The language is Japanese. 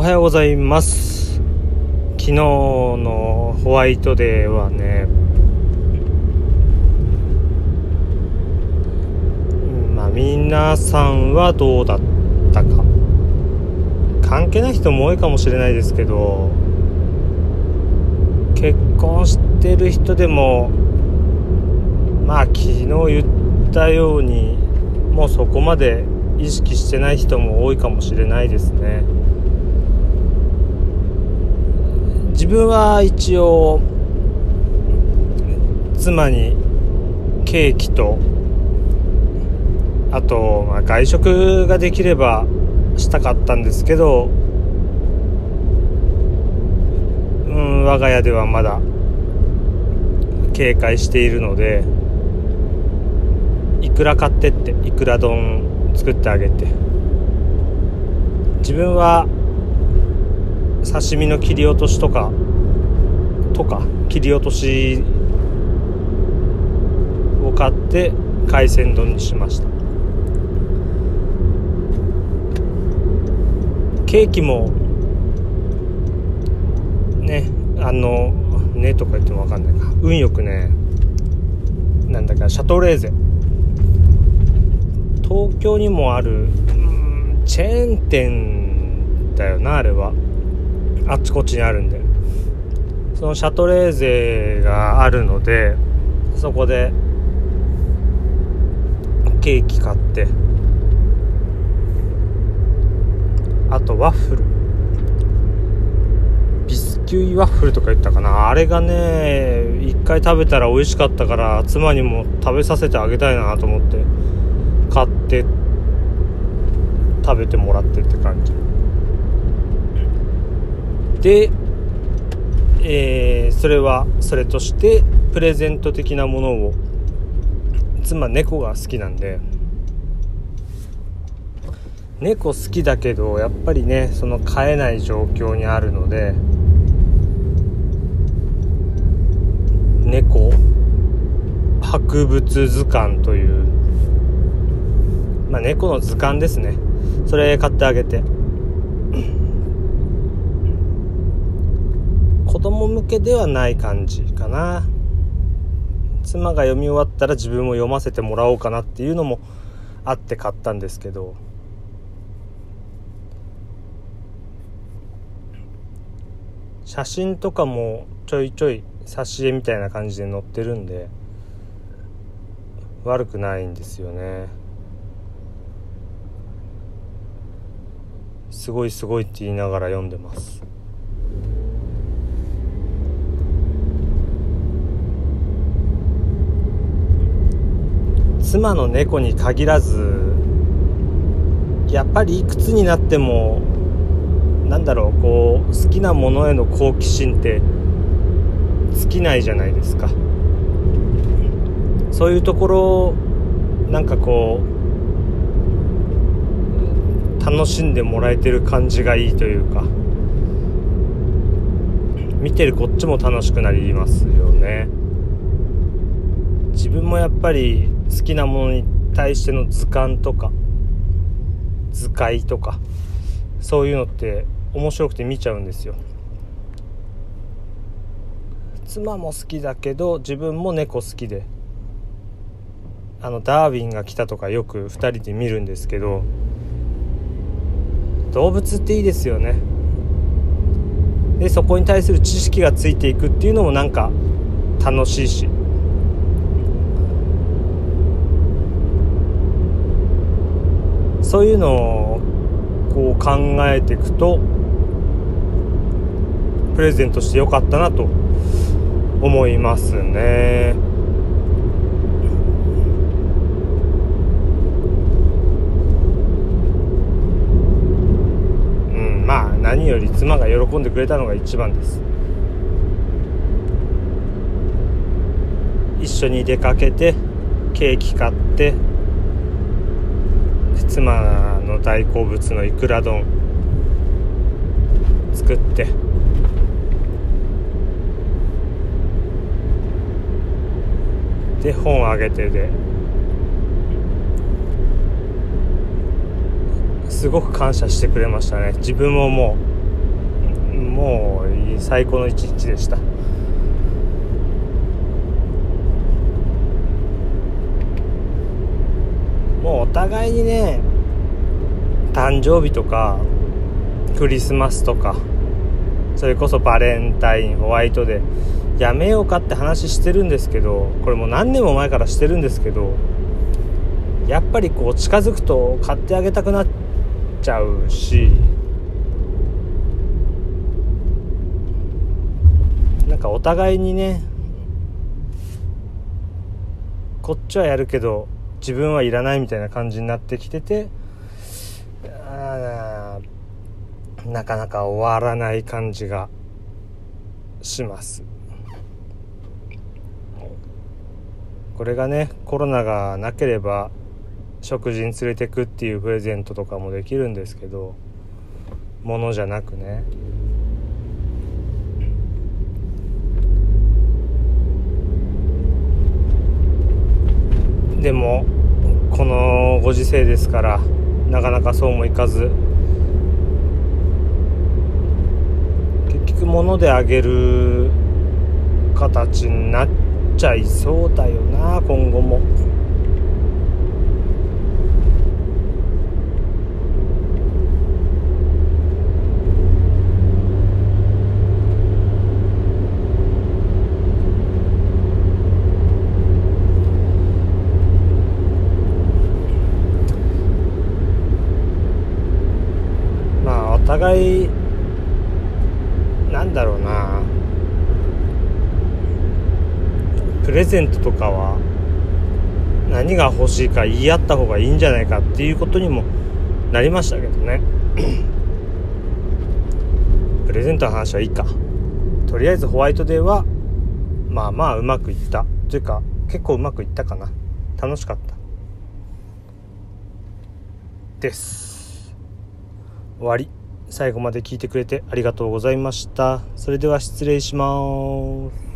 おはようございます。昨日のホワイトデーはねまあ皆さんはどうだったか。関係ない人も多いかもしれないですけど結婚してる人でもまあ昨日言ったようにもうそこまで意識してない人も多いかもしれないですね。自分は一応妻にケーキとあと、まあ、外食ができればしたかったんですけどうん我が家ではまだ警戒しているのでいくら買ってっていくら丼作ってあげて。自分は刺身の切り落としとかとか切り落としを買って海鮮丼にしました。ケーキもねあのねとか言っても分かんないか。運よくねなんだかシャトレーゼ。東京にもあるチェーン店だよなあれは。あっちこっちにあるんで。そのシャトレーゼがあるのでそこでケーキ買って。あとワッフル。ビスキュイワッフルとか言ったかな。あれがね一回食べたら美味しかったから妻にも食べさせてあげたいなと思って買って食べてもらってって感じ。で、えー、それはそれとしてプレゼント的なものを妻猫が好きなんで猫好きだけどやっぱりねその飼えない状況にあるので猫博物図鑑というまあ猫の図鑑ですね。それ買ってあげて。供向けではない感じかな。妻が読み終わったら自分も読ませてもらおうかなっていうのもあって買ったんですけど。写真とかもちょいちょい挿絵みたいな感じで載ってるんで悪くないんですよね。すごいすごいって言いながら読んでます。妻の猫に限らずやっぱりいくつになってもなんだろうこう好きなものへの好奇心って尽きないじゃないですか。そういうところなんかこう楽しんでもらえてる感じがいいというか見てるこっちも楽しくなりますよね。自分もやっぱり好きなものに対しての図鑑とか図解とかそういうのって面白くて見ちゃうんですよ。妻も好きだけど自分も猫好きであのダーウィンが来たとかよく2人で見るんですけど動物っていいですよね。でそこに対する知識がついていくっていうのもなんか楽しいし。そういうのをこう考えていくとプレゼントしてよかったなと思いますね。うんまあ何より妻が喜んでくれたのが一番です一緒に出かけてケーキ買って妻の大好物のいくら丼作って。で本をあげてですごく感謝してくれましたね。自分ももうもう最高の一日でした。もうお互いにね誕生日とかクリスマスとかそれこそバレンタインホワイトデーやめようかって話してるんですけどこれもう何年も前からしてるんですけどやっぱりこう近づくと買ってあげたくなっちゃうしなんかお互いにねこっちはやるけど自分はいらないみたいな感じになってきててなかなか終わらない感じがします。これがねコロナがなければ食事に連れてくっていうプレゼントとかもできるんですけどものじゃなくね。でもこのご時世ですからなかなかそうもいかず結局物であげる形になっちゃいそうだよな今後も。互いなんだろうな。プレゼントとかは何が欲しいか言い合った方がいいんじゃないかっていうことにもなりましたけどね。プレゼントの話はいいか。とりあえずホワイトデーはまあまあうまくいった。というか結構うまくいったかな。楽しかった。です。終わり。最後まで聞いてくれてありがとうございました。それでは失礼します。